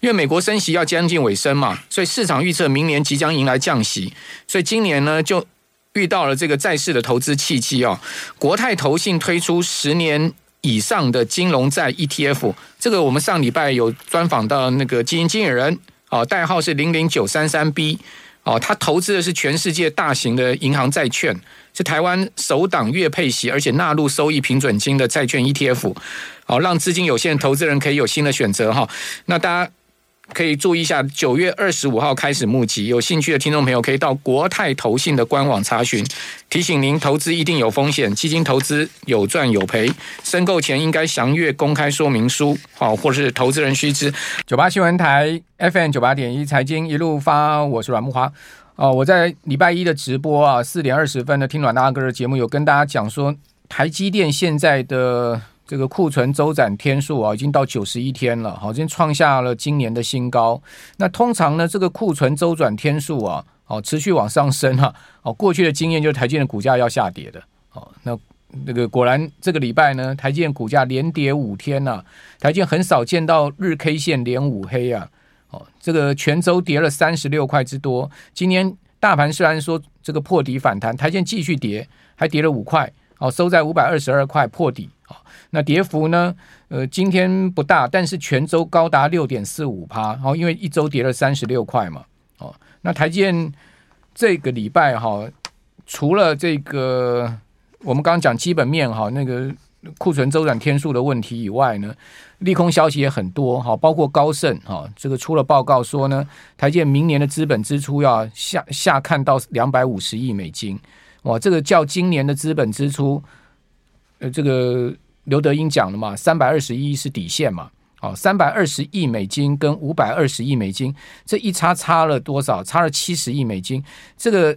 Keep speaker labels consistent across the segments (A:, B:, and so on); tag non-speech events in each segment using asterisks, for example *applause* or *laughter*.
A: 因为美国升息要将近尾声嘛，所以市场预测明年即将迎来降息，所以今年呢就遇到了这个债市的投资契机哦。国泰投信推出十年以上的金融债 ETF，这个我们上礼拜有专访到那个基金经理人哦，代号是零零九三三 B 哦，他投资的是全世界大型的银行债券，是台湾首档月配息而且纳入收益平准金的债券 ETF。好，让资金有限的投资人可以有新的选择哈。那大家可以注意一下，九月二十五号开始募集，有兴趣的听众朋友可以到国泰投信的官网查询。提醒您，投资一定有风险，基金投资有赚有赔，申购前应该详阅公开说明书，好，或是投资人须知。九八新闻台 FM 九八点一财经一路发，我是阮木华。哦，我在礼拜一的直播啊，四点二十分的听阮大哥的节目，有跟大家讲说，台积电现在的。这个库存周转天数啊，已经到九十一天了，好，已经创下了今年的新高。那通常呢，这个库存周转天数啊，哦，持续往上升哈，哦，过去的经验就是台积电的股价要下跌的，哦，那那个果然这个礼拜呢，台积电股价连跌五天呐，台积电很少见到日 K 线连五黑啊，哦，这个全周跌了三十六块之多。今年大盘虽然说这个破底反弹，台积电继续跌，还跌了五块，哦，收在五百二十二块破底。那跌幅呢？呃，今天不大，但是全周高达六点四五趴。好，因为一周跌了三十六块嘛。哦，那台建这个礼拜哈，除了这个我们刚刚讲基本面哈，那个库存周转天数的问题以外呢，利空消息也很多。哈，包括高盛哈，这个出了报告说呢，台建明年的资本支出要下下看到两百五十亿美金。哇，这个较今年的资本支出，呃，这个。刘德英讲了嘛，三百二十亿是底线嘛，哦，三百二十亿美金跟五百二十亿美金，这一差差了多少？差了七十亿美金，这个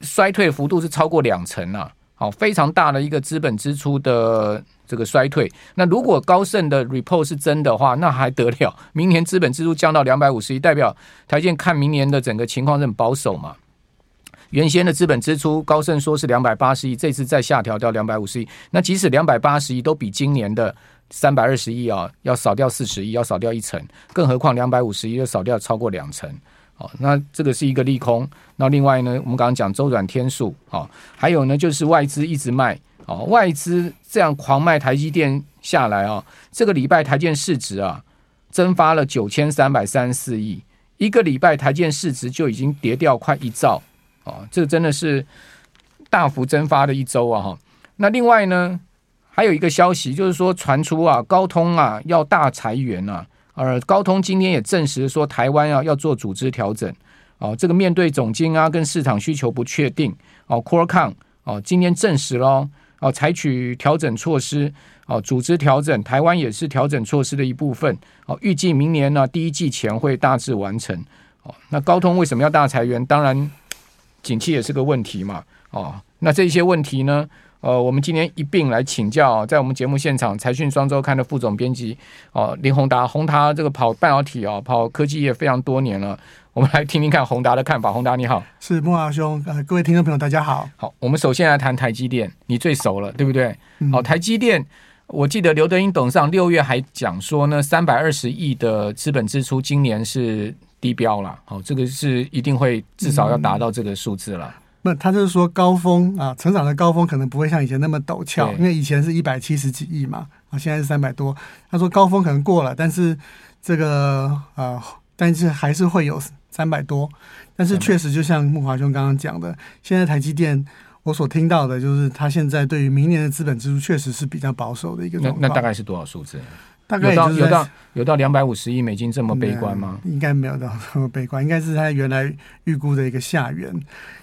A: 衰退幅度是超过两成啊，好，非常大的一个资本支出的这个衰退。那如果高盛的 report 是真的话，那还得了？明年资本支出降到两百五十亿，代表台建看明年的整个情况是很保守嘛？原先的资本支出，高盛说是两百八十亿，这次再下调到两百五十亿。那即使两百八十亿都比今年的三百二十亿啊，要少掉四十亿，要少掉一成。更何况两百五十亿要少掉超过两成。好，那这个是一个利空。那另外呢，我们刚刚讲周转天数，好，还有呢就是外资一直卖，好，外资这样狂卖台积电下来啊，这个礼拜台建市值啊蒸发了九千三百三十四亿，一个礼拜台建市值就已经跌掉快一兆。哦，这真的是大幅蒸发的一周啊！哈，那另外呢，还有一个消息，就是说传出啊，高通啊要大裁员啊，而高通今天也证实说，台湾啊要做组织调整。哦，这个面对总经啊跟市场需求不确定，哦，CoreCon 哦今天证实喽哦，采取调整措施，哦，组织调整，台湾也是调整措施的一部分。哦，预计明年呢第一季前会大致完成。哦，那高通为什么要大裁员？当然。景气也是个问题嘛，哦，那这些问题呢，呃，我们今天一并来请教，在我们节目现场，财讯双周刊的副总编辑哦，林宏达，宏达这个跑半导体啊，跑科技业非常多年了，我们来听听看宏达的看法。宏达你好，
B: 是慕驊兄，呃，各位听众朋友大家好。
A: 好，我们首先来谈台积电，你最熟了，对不对？好，台积电，我记得刘德英董事长六月还讲说呢，三百二十亿的资本支出，今年是。低标了，好，这个是一定会至少要达到这个数字了。
B: 那、嗯、他就是说高峰啊，成长的高峰可能不会像以前那么陡峭，因为以前是一百七十几亿嘛，啊，现在是三百多。他说高峰可能过了，但是这个呃，但是还是会有三百多。但是确实就像木华兄刚刚讲的，现在台积电我所听到的就是他现在对于明年的资本支出确实是比较保守的一个状况。
A: 那那大概是多少数字？
B: 大概
A: 有到有到有到两百五十亿美金这么悲观吗？
B: 应该没有到这么悲观，应该是他原来预估的一个下缘。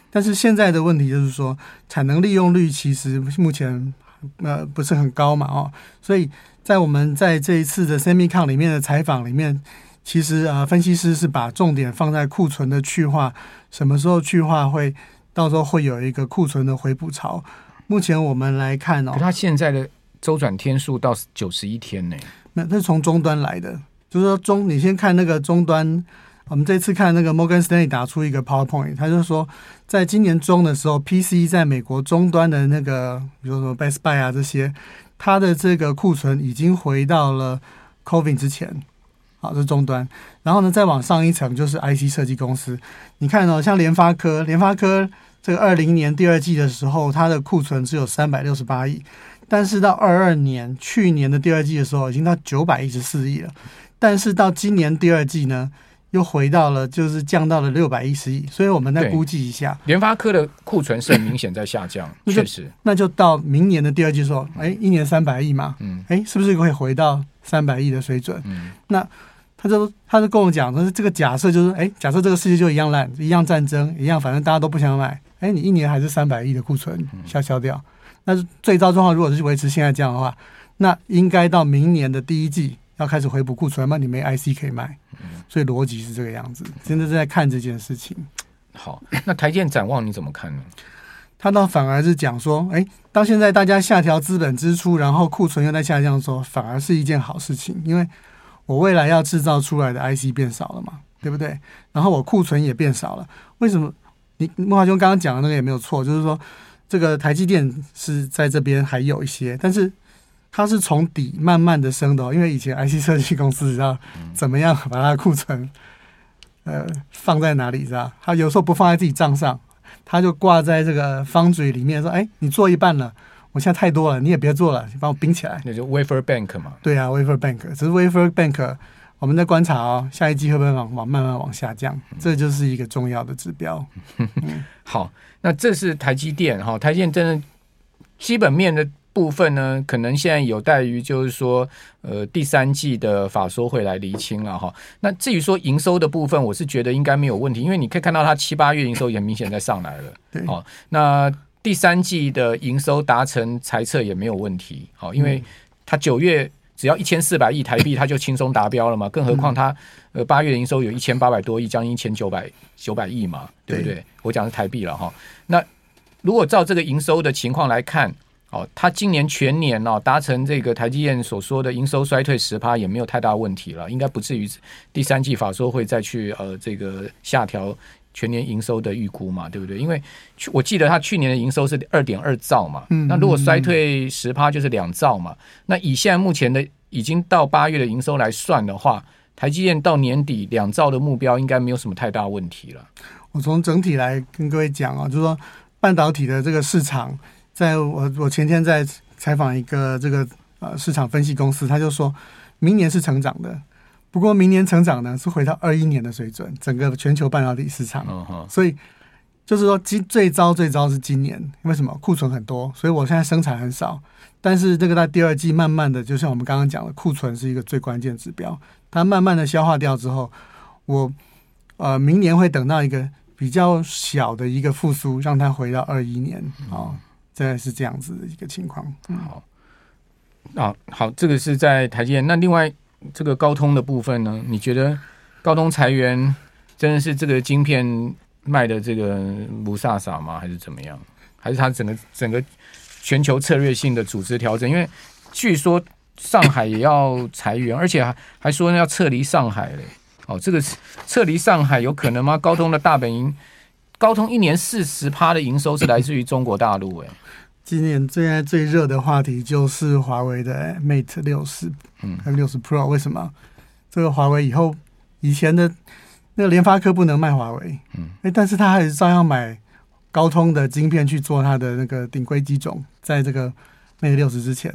B: 但是现在的问题就是说，产能利用率其实目前呃不是很高嘛，哦，所以在我们在这一次的 Semicon 里面的采访里面，其实啊、呃，分析师是把重点放在库存的去化，什么时候去化会到时候会有一个库存的回补潮。目前我们来看哦，
A: 它现在的周转天数到九十一天呢。
B: 那那是从终端来的，就是说中，你先看那个终端。我们这次看那个 Morgan Stanley 打出一个 PowerPoint，他就说，在今年中的时候，PC 在美国终端的那个，比如说 Best Buy 啊这些，它的这个库存已经回到了 COVID 之前。好，这是终端。然后呢，再往上一层就是 IC 设计公司。你看哦，像联发科，联发科这个二零年第二季的时候，它的库存只有三百六十八亿，但是到二二年去年的第二季的时候，已经到九百一十四亿了。但是到今年第二季呢，又回到了，就是降到了六百一十亿。所以我们再估计一下，
A: 联发科的库存是很明显在下降，*laughs* 确实。
B: 那就到明年的第二季说，哎，一年三百亿嘛，嗯，哎，是不是可以回到三百亿的水准？嗯，那他就他就跟我讲，说这个假设就是，哎，假设这个世界就一样烂，一样战争，一样，反正大家都不想买，哎，你一年还是三百亿的库存消消掉。那最糟状况，如果是维持现在这样的话，那应该到明年的第一季。要开始回补库存嘛？你没 IC 可以卖，所以逻辑是这个样子。现在是在看这件事情。
A: 好，那台建展望你怎么看呢？
B: 他倒反而是讲说，哎，到现在大家下调资本支出，然后库存又在下降，的时候反而是一件好事情，因为我未来要制造出来的 IC 变少了嘛，对不对？然后我库存也变少了，为什么？你莫华兄刚刚讲的那个也没有错，就是说这个台积电是在这边还有一些，但是。它是从底慢慢的升的哦，因为以前 IC 设计公司知道怎么样把它的库存呃放在哪里，知道？他有时候不放在自己账上，他就挂在这个 foundry 里面说：“哎，你做一半了，我现在太多了，你也别做了，你帮我冰起来。”
A: 那就 wafer bank 嘛。
B: 对啊，wafer bank，只是 wafer bank，我们在观察哦，下一季会不会往往慢慢往下降？这就是一个重要的指标。
A: 嗯、*laughs* 好，那这是台积电哈，台积电真的基本面的。部分呢，可能现在有待于就是说，呃，第三季的法说会来厘清了哈。那至于说营收的部分，我是觉得应该没有问题，因为你可以看到它七八月营收也明显在上来了。
B: 对，
A: 好，那第三季的营收达成财测也没有问题。好，因为它九月只要一千四百亿台币，它就轻松达标了嘛。更何况它呃八月营收有一千八百多亿，将近一千九百九百亿嘛，对不对？我讲是台币了哈。那如果照这个营收的情况来看，哦，他今年全年哦达成这个台积电所说的营收衰退十趴也没有太大问题了，应该不至于第三季法说会再去呃这个下调全年营收的预估嘛，对不对？因为去我记得他去年的营收是二点二兆嘛，那如果衰退十趴就是两兆嘛，那以现在目前的已经到八月的营收来算的话，台积电到年底两兆的目标应该没有什么太大问题了。
B: 我从整体来跟各位讲啊，就是说半导体的这个市场。在我我前天在采访一个这个呃市场分析公司，他就说明年是成长的，不过明年成长呢是回到二一年的水准，整个全球半导体市场，所以就是说今最糟最糟是今年，为什么库存很多，所以我现在生产很少，但是这个在第二季慢慢的，就像我们刚刚讲的，库存是一个最关键指标，它慢慢的消化掉之后，我呃明年会等到一个比较小的一个复苏，让它回到二一年。啊。现在是这样子的一个情况。嗯，好，
A: 啊，好，这个是在台积电。那另外这个高通的部分呢？你觉得高通裁员真的是这个晶片卖的这个不飒飒吗？还是怎么样？还是它整个整个全球策略性的组织调整？因为据说上海也要裁员，而且还还说要撤离上海嘞。哦，这个撤离上海有可能吗？高通的大本营。高通一年四十趴的营收是来自于中国大陆，哎，
B: 今年最爱最热的话题就是华为的 Mate 六十，嗯，六十 Pro，为什么？这个华为以后以前的那个联发科不能卖华为，嗯，哎，但是他还是照样买高通的晶片去做他的那个顶规机种，在这个 Mate 六十之前，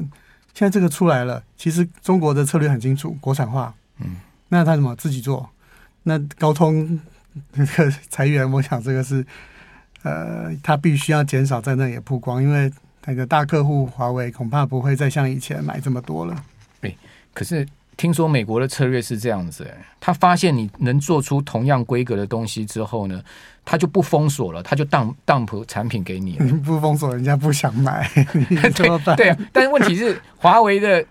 B: 现在这个出来了，其实中国的策略很清楚，国产化，嗯，那他怎么自己做？那高通。那个 *laughs* 裁员，我想这个是，呃，他必须要减少在那里曝光，因为那个大客户华为恐怕不会再像以前买这么多了。
A: 对，可是听说美国的策略是这样子，哎，他发现你能做出同样规格的东西之后呢，他就不封锁了，他就当当铺产品给你。
B: 你不封锁，人家不想买，*laughs* 你 *laughs* 怎么办？
A: 对啊，但是问题是，华为的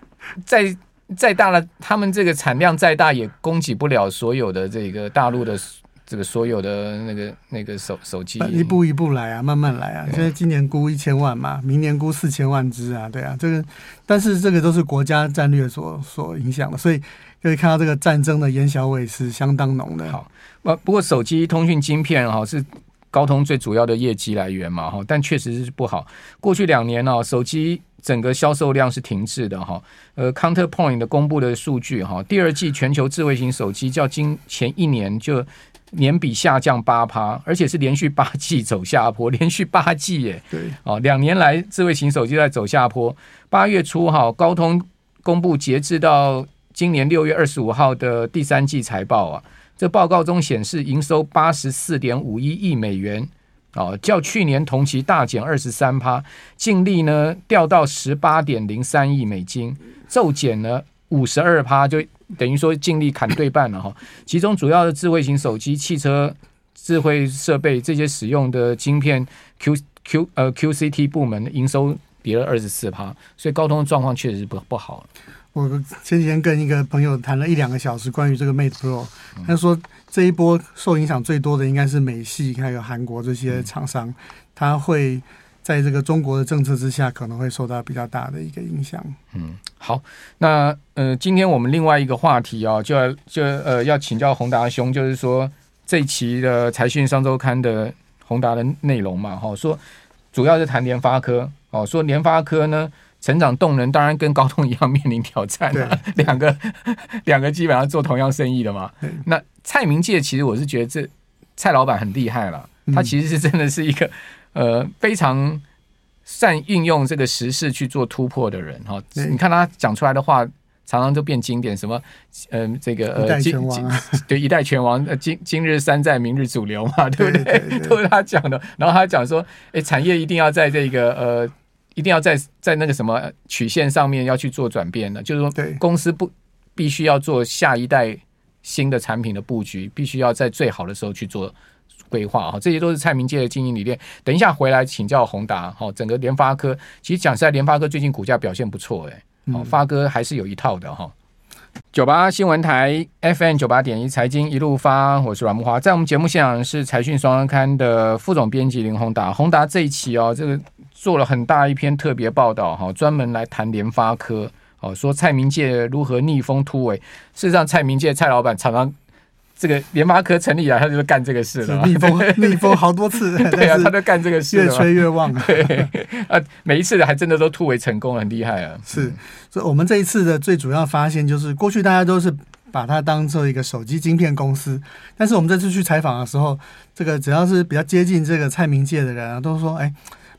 A: 再再大了，他们这个产量再大，也供给不了所有的这个大陆的。这个所有的那个那个手手机，
B: 一步一步来啊，慢慢来啊。现在今年估一千万嘛，明年估四千万只啊，对啊。这个，但是这个都是国家战略所所影响的，所以可以看到这个战争的烟硝味是相当浓的。
A: 好，不不过手机通讯晶片哈是高通最主要的业绩来源嘛，哈，但确实是不好。过去两年呢，手机整个销售量是停滞的，哈。呃，Counterpoint 的公布的数据，哈，第二季全球智慧型手机较今前一年就年比下降八趴，而且是连续八季走下坡，连续八季耶。
B: 对，
A: 哦，两年来智慧型手机在走下坡。八月初，哈，高通公布截至到今年六月二十五号的第三季财报啊。这报告中显示，营收八十四点五一亿美元，哦，较去年同期大减二十三趴，净利呢掉到十八点零三亿美金，骤减了五十二趴，就等于说尽力砍对半了哈。*laughs* 其中主要的智慧型手机、汽车、智慧设备这些使用的晶片 Q Q 呃 QCT 部门的营收跌了二十四趴，所以高通的状况确实是不不好。
B: 我前几天跟一个朋友谈了一两个小时关于这个 Mate Pro，他说这一波受影响最多的应该是美系还有韩国这些厂商，他会在这个中国的政策之下可能会受到比较大的一个影响。
A: 嗯，好，那呃，今天我们另外一个话题啊，就要就呃要请教宏达兄，就是说这一期的财讯商周刊的宏达的内容嘛，哈，说主要是谈联发科，哦，说联发科呢。成长动能当然跟高通一样面临挑战了，*laughs* 两个两个基本上做同样生意的嘛。那蔡明介其实我是觉得这蔡老板很厉害了，他其实是真的是一个呃非常善运用这个时事去做突破的人哈。你看他讲出来的话，常常都变经典，什么嗯、呃、这个呃今 *laughs* 对一代拳王，呃今今日山寨，明日主流嘛，*laughs* 对不对？都是他讲的。然后他讲说，哎，产业一定要在这个呃。一定要在在那个什么曲线上面要去做转变的，就是说，公司不必须要做下一代新的产品的布局，必须要在最好的时候去做规划哈。这些都是蔡明介的经营理念。等一下回来请教宏达哈，整个联发科其实讲实在，联发科最近股价表现不错哎，哦，发哥还是有一套的哈。九八新闻台 FM 九八点一财经一路发，我是阮木华，在我们节目现场是财讯双周刊的副总编辑林宏达。宏达这一期哦，这个。做了很大一篇特别报道哈，专门来谈联发科，哦，说蔡明介如何逆风突围。事实上，蔡明介蔡老板常常这个联发科成立以来，他就是干这个事了，
B: 逆风逆风好多次，*laughs*
A: 对啊，他就干这个事，
B: 越吹越旺啊。*laughs*
A: 对啊，每一次还真的都突围成功，很厉害啊。
B: 是，所以我们这一次的最主要发现就是，过去大家都是把它当做一个手机晶片公司，但是我们这次去采访的时候，这个只要是比较接近这个蔡明界的人啊，都说，哎。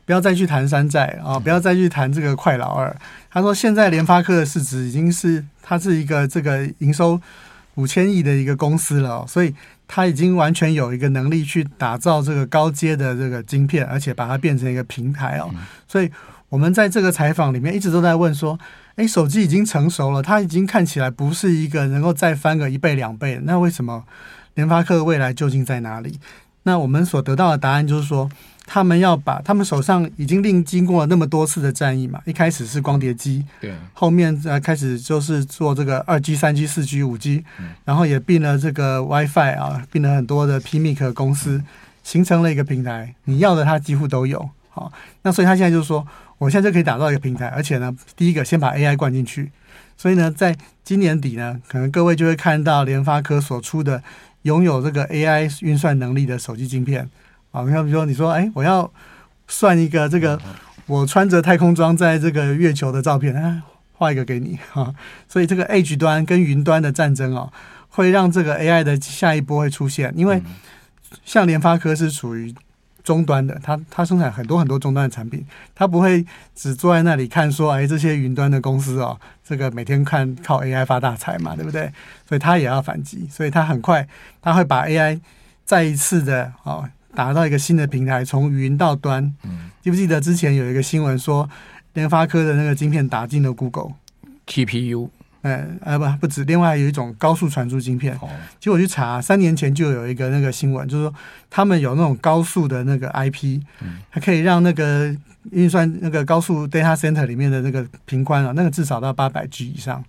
B: 不要再去谈山寨啊！不要再去谈这个快老二。他说，现在联发科的市值已经是它是一个这个营收五千亿的一个公司了，所以它已经完全有一个能力去打造这个高阶的这个晶片，而且把它变成一个平台哦。所以我们在这个采访里面一直都在问说：诶，手机已经成熟了，它已经看起来不是一个能够再翻个一倍两倍，那为什么联发科的未来究竟在哪里？那我们所得到的答案就是说。他们要把他们手上已经另经过了那么多次的战役嘛，一开始是光碟机，对，后面呃开始就是做这个二 G、三 G、四 G、五 G，然后也并了这个 WiFi 啊，并了很多的 PMIC 公司，形成了一个平台。你要的它几乎都有，好，那所以他现在就是说，我现在就可以打造一个平台，而且呢，第一个先把 AI 灌进去，所以呢，在今年底呢，可能各位就会看到联发科所出的拥有这个 AI 运算能力的手机晶片。啊，你比如说，你说，哎，我要算一个这个，我穿着太空装在这个月球的照片，啊，画一个给你哈。所以这个 Edge 端跟云端的战争哦，会让这个 AI 的下一波会出现。因为像联发科是属于终端的，它它生产很多很多终端的产品，它不会只坐在那里看说，哎，这些云端的公司哦，这个每天看靠 AI 发大财嘛，对不对？所以它也要反击，所以它很快它会把 AI 再一次的哦。打造一个新的平台，从云到端。嗯，记不记得之前有一个新闻说，联发科的那个晶片打进了 Google
A: TPU？
B: 哎，呃，不，不止，另外有一种高速传输晶片。哦，其实我去查，三年前就有一个那个新闻，就是说他们有那种高速的那个 IP，嗯，还可以让那个运算那个高速 data center 里面的那个频宽啊，那个至少到八百 G 以上。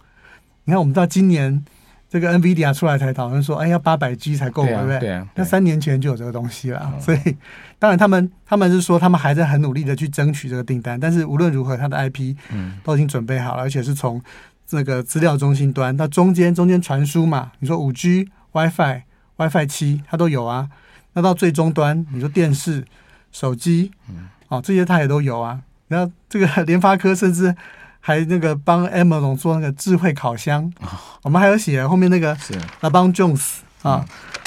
B: 你看，我们到今年。这个 NVIDIA 出来才讨论说，哎，要八百 G 才够，对不对？对啊。那三年前就有这个东西了，所以当然他们他们是说他们还在很努力的去争取这个订单，但是无论如何，他的 IP 都已经准备好了，而且是从这个资料中心端到中间中间传输嘛。你说五 G、WiFi、WiFi 七，它都有啊。那到最终端，你说电视、手机，哦，这些它也都有啊。然后这个联发科甚至还那个帮 Amazon 做那个智慧烤箱，我们还有写后面那个 LeBron Jones 啊，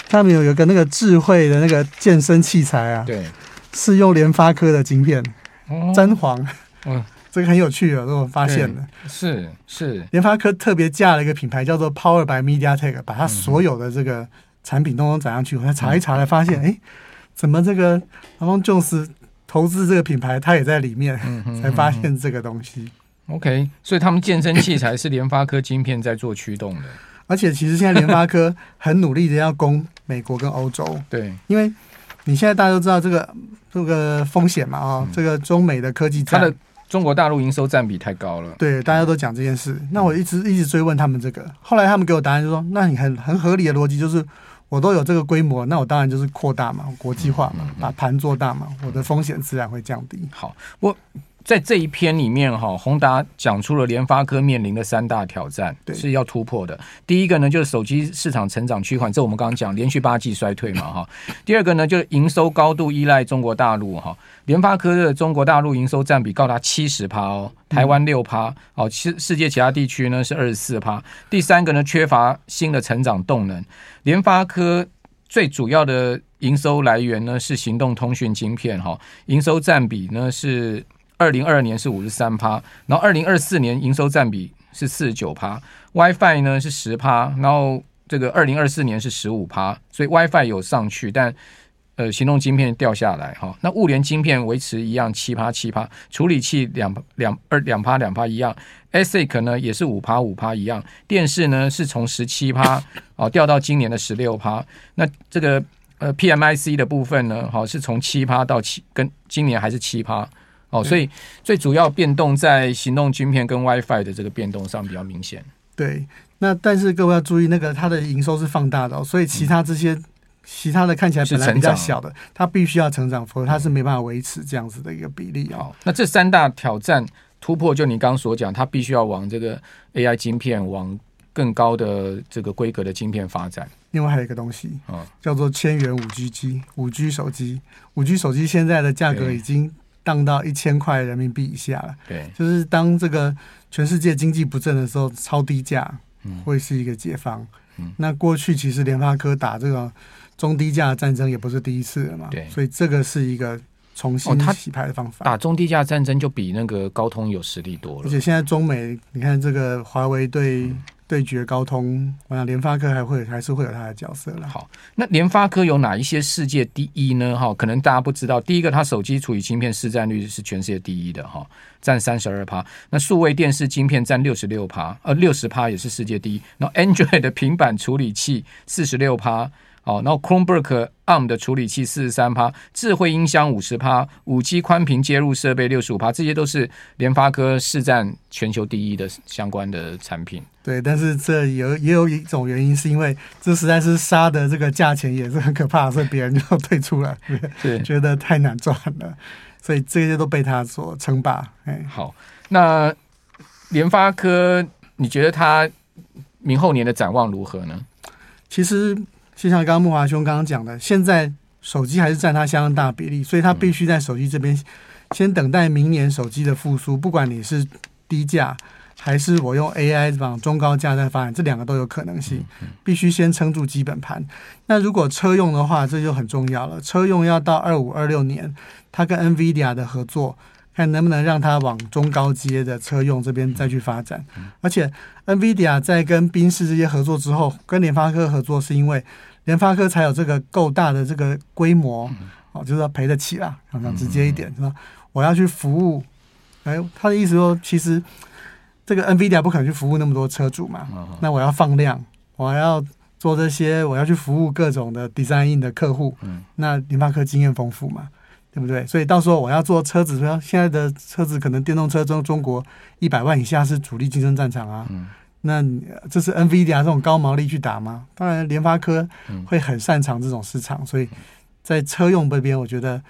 B: 他们有有个那个智慧的那个健身器材啊，
A: 对，
B: 是用联发科的晶片，詹皇，
A: 嗯。*laughs*
B: 这个很有趣的，这我发现了，
A: 是是，
B: 联发科特别架了一个品牌叫做 Power by MediaTek，把它所有的这个产品都能载上去。我才查一查，才发现，哎，怎么这个然后就是投资这个品牌，它也在里面，才发现这个东西。
A: OK，所以他们健身器材是联发科晶片在做驱动的，*laughs*
B: 而且其实现在联发科 *laughs* 很努力的要攻美国跟欧洲，
A: 对，
B: 因为你现在大家都知道这个这个风险嘛，啊、哦，这个中美的科技它的。
A: 中国大陆营收占比太高了，
B: 对，大家都讲这件事。那我一直一直追问他们这个，后来他们给我答案，就说：那你很很合理的逻辑就是，我都有这个规模，那我当然就是扩大嘛，国际化嘛，把盘做大嘛，我的风险自然会降低。
A: 好，我。在这一篇里面，哈，宏达讲出了联发科面临的三大挑战，是要突破的。第一个呢，就是手机市场成长趋缓，这我们刚刚讲，连续八季衰退嘛，哈。第二个呢，就是营收高度依赖中国大陆，哈。联发科的中国大陆营收占比高达七十趴哦，台湾六趴，哦，其世界其他地区呢是二十四趴。第三个呢，缺乏新的成长动能。联发科最主要的营收来源呢是行动通讯晶片，哈，营收占比呢是。二零二二年是五十三趴，然后二零二四年营收占比是四十九趴，WiFi 呢是十趴，然后这个二零二四年是十五趴，所以 WiFi 有上去，但呃行动晶片掉下来哈。那物联晶片维持一样七趴七趴，处理器两两二两趴两趴一样，ASIC 呢也是五趴五趴一样，电视呢是从十七趴哦掉到今年的十六趴，那这个呃 PMIC 的部分呢，好是从七趴到七，跟今年还是七趴。哦，所以最主要变动在行动晶片跟 WiFi 的这个变动上比较明显。
B: 对，那但是各位要注意，那个它的营收是放大的哦，所以其他这些、嗯、其他的看起来本来比较小的，它必须要成长，否则它是没办法维持这样子的一个比例哦。
A: 那这三大挑战突破，就你刚刚所讲，它必须要往这个 AI 晶片，往更高的这个规格的晶片发展。
B: 另外还有一个东西，叫做千元五 G 机、五 G 手机。五 G 手机现在的价格已经。降到一千块人民币以下了，
A: 对，
B: 就是当这个全世界经济不振的时候，超低价会是一个解放。嗯，那过去其实联发科打这个中低价战争也不是第一次了嘛，对，所以这个是一个重新洗牌的方法。
A: 打中低价战争就比那个高通有实力多了，
B: 而且现在中美，你看这个华为对。对决高通，我想联发科还会还是会有它的角色了。
A: 好，那联发科有哪一些世界第一呢？哈，可能大家不知道。第一个，它手机处理晶片市占率是全世界第一的，哈，占三十二趴。那数位电视晶片占六十六趴，呃，六十趴也是世界第一。那 Android 的平板处理器四十六趴。好，然后 Chromebook ARM 的处理器四十三趴，智慧音箱五十趴，五 G 宽频接入设备六十五趴，这些都是联发科市占全球第一的相关的产品。
B: 对，但是这有也有一种原因，是因为这实在是杀的这个价钱也是很可怕，所以别人就退出了，*laughs* 对，觉得太难赚了，所以这些都被他所称霸。哎，
A: 好，那联发科，你觉得它明后年的展望如何呢？
B: 其实。就像刚刚木华兄刚刚讲的，现在手机还是占它相当大比例，所以它必须在手机这边先等待明年手机的复苏。不管你是低价，还是我用 AI 往中高价再发展，这两个都有可能性。必须先撑住基本盘。那如果车用的话，这就很重要了。车用要到二五二六年，它跟 NVIDIA 的合作。看能不能让它往中高阶的车用这边再去发展，而且 NVIDIA 在跟宾士这些合作之后，跟联发科合作是因为联发科才有这个够大的这个规模，哦，就是要赔得起啦，讲讲直接一点是吧？我要去服务，哎，他的意思说，其实这个 NVIDIA 不可能去服务那么多车主嘛，那我要放量，我要做这些，我要去服务各种的 design 的客户，那联发科经验丰富嘛。对不对？所以到时候我要做车子，说现在的车子可能电动车中中国一百万以下是主力竞争战场啊。嗯、那这是 NVIDIA 这种高毛利去打吗？当然，联发科会很擅长这种市场，所以在车用这边，我觉得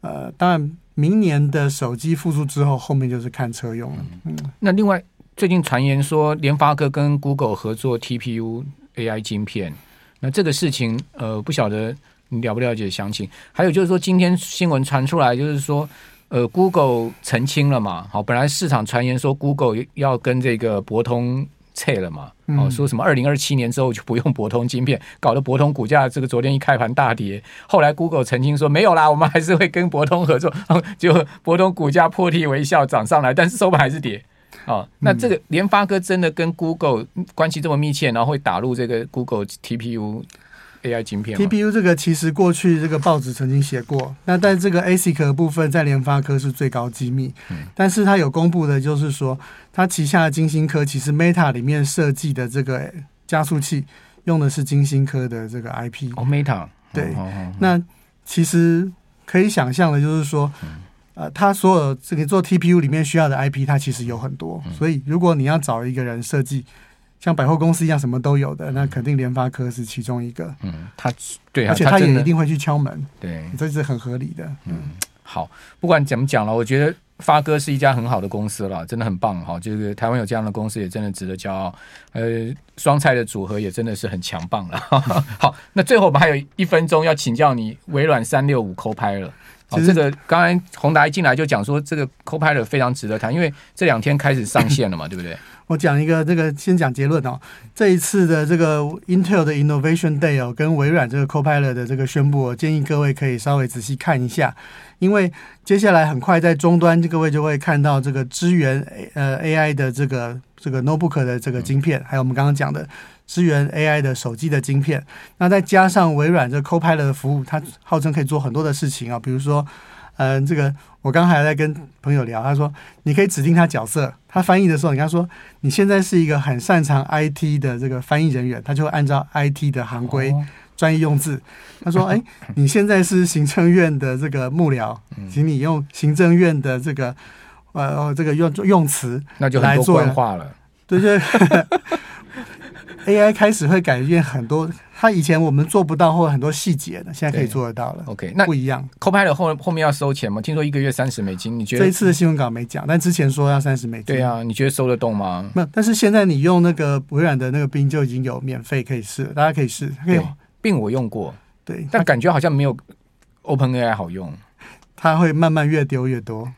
B: 呃，当然明年的手机复苏之后，后面就是看车用了。嗯，
A: 那另外最近传言说联发科跟 Google 合作 TPU AI 晶片，那这个事情呃不晓得。你了不了解详情？还有就是说，今天新闻传出来，就是说，呃，Google 澄清了嘛？好，本来市场传言说 Google 要跟这个博通拆了嘛？哦，说什么二零二七年之后就不用博通晶片，搞得博通股价这个昨天一开盘大跌。后来 Google 澄清说没有啦，我们还是会跟博通合作。*laughs* 就博通股价破涕为笑涨上来，但是收盘还是跌。哦，那这个联发科真的跟 Google 关系这么密切，然后会打入这个 Google TPU AI 晶片
B: ？TPU 这个其实过去这个报纸曾经写过，那但这个 ASIC 的部分在联发科是最高机密，嗯、但是它有公布的就是说，它旗下的晶心科其实 Meta 里面设计的这个加速器用的是晶心科的这个 IP。
A: 哦，Meta
B: 对，哦哦哦、那其实可以想象的就是说。嗯呃，它所有这个做 TPU 里面需要的 IP，它其实有很多，所以如果你要找一个人设计，像百货公司一样什么都有的，那肯定联发科是其中一个。
A: 嗯，他对，
B: 而且他也一定会去敲门，
A: 对，
B: 这是很合理的。嗯，
A: 好，不管怎么讲了，我觉得发哥是一家很好的公司了，真的很棒哈。就是台湾有这样的公司，也真的值得骄傲。呃，双菜的组合也真的是很强棒了。*laughs* 好，那最后我们还有一分钟要请教你，微软三六五 Copilot。哦，这个刚才宏达一进来就讲说，这个 Copilot 非常值得谈，因为这两天开始上线了嘛，对不对？*laughs*
B: 我讲一个这个，先讲结论哦。这一次的这个 Intel 的 Innovation Day 哦，跟微软这个 Copilot 的这个宣布，我建议各位可以稍微仔细看一下，因为接下来很快在终端，各位就会看到这个支援呃 AI 的这个这个 Notebook 的这个晶片，还有我们刚刚讲的。支援 AI 的手机的晶片，那再加上微软这 Copilot 的服务，它号称可以做很多的事情啊，比如说，嗯、呃，这个我刚还在跟朋友聊，他说你可以指定他角色，他翻译的时候，你跟他说你现在是一个很擅长 IT 的这个翻译人员，他就会按照 IT 的行规专业用字。他说，*laughs* 哎，你现在是行政院的这个幕僚，请你用行政院的这个呃这个用用词，
A: 那就很多官话了，
B: 对对。AI 开始会改变很多，它以前我们做不到或很多细节的，现在可以做得到了。
A: OK，那
B: 不一样。
A: Copilot 后后面要收钱吗？听说一个月三十美金，你觉得？
B: 这一次的新闻稿没讲，但之前说要三十美金。
A: 对啊，你觉得收得动吗？
B: 没有，但是现在你用那个微软的那个冰就已经有免费可以试，大家可以试。可以。
A: 并我用过，
B: 对，
A: 但感觉好像没有 OpenAI 好用。
B: 它会慢慢越丢越多。